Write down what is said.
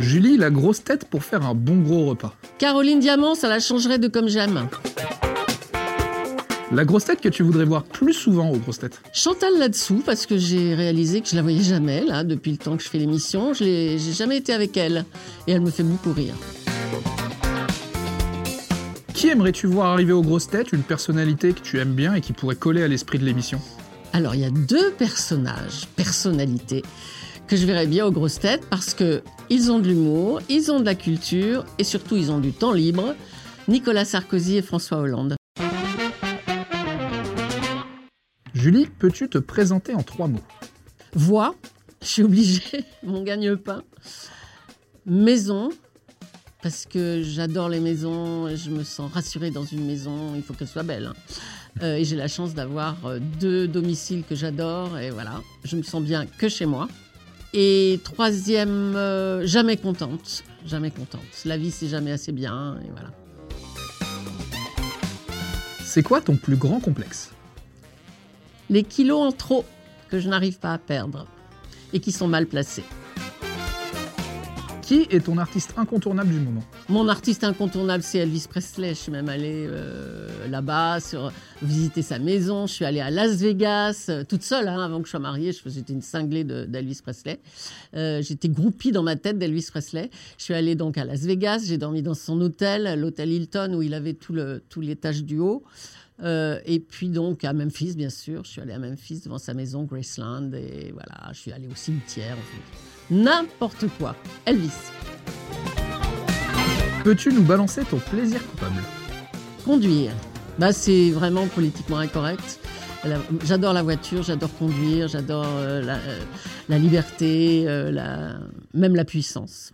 Julie, la grosse tête pour faire un bon gros repas. Caroline Diamant, ça la changerait de comme j'aime. La grosse tête que tu voudrais voir plus souvent aux grosses têtes. Chantal là-dessous, parce que j'ai réalisé que je la voyais jamais, là, depuis le temps que je fais l'émission. Je j'ai jamais été avec elle. Et elle me fait beaucoup rire. Qui aimerais-tu voir arriver aux grosses têtes Une personnalité que tu aimes bien et qui pourrait coller à l'esprit de l'émission? Alors, il y a deux personnages, personnalités, que je verrais bien aux grosses têtes parce que ils ont de l'humour, ils ont de la culture et surtout ils ont du temps libre. Nicolas Sarkozy et François Hollande. Julie, peux-tu te présenter en trois mots? Voix, je suis obligée, mon gagne-pain. Maison, parce que j'adore les maisons, et je me sens rassurée dans une maison, il faut qu'elle soit belle. hein. Euh, et j'ai la chance d'avoir euh, deux domiciles que j'adore, et voilà, je me sens bien que chez moi. Et troisième, euh, jamais contente, jamais contente. La vie, c'est jamais assez bien, et voilà. C'est quoi ton plus grand complexe? Les kilos en trop que je n'arrive pas à perdre, et qui sont mal placés. Qui est ton artiste incontournable du moment? Mon artiste incontournable, c'est Elvis Presley. Je suis même allée euh, là-bas, visiter sa maison. Je suis allée à Las Vegas, euh, toute seule, hein, avant que je sois mariée. Je- J'étais une cinglée de- d'Elvis Presley. Euh, J'étais groupie dans ma tête d'Elvis Presley. Je suis allée donc à Las Vegas. J'ai dormi dans son hôtel, l'hôtel Hilton, où il avait tout le- tout l'étage du haut. Euh, et puis donc à Memphis, bien sûr. Je suis allée à Memphis devant sa maison, Graceland. Et voilà, je suis allée au cimetière. N'importe quoi. Elvis. Peux-tu nous balancer ton plaisir coupable? Conduire. Bah, c'est vraiment politiquement incorrect. J'adore la voiture, j'adore conduire, j'adore euh, la, euh, la liberté, la- même la puissance.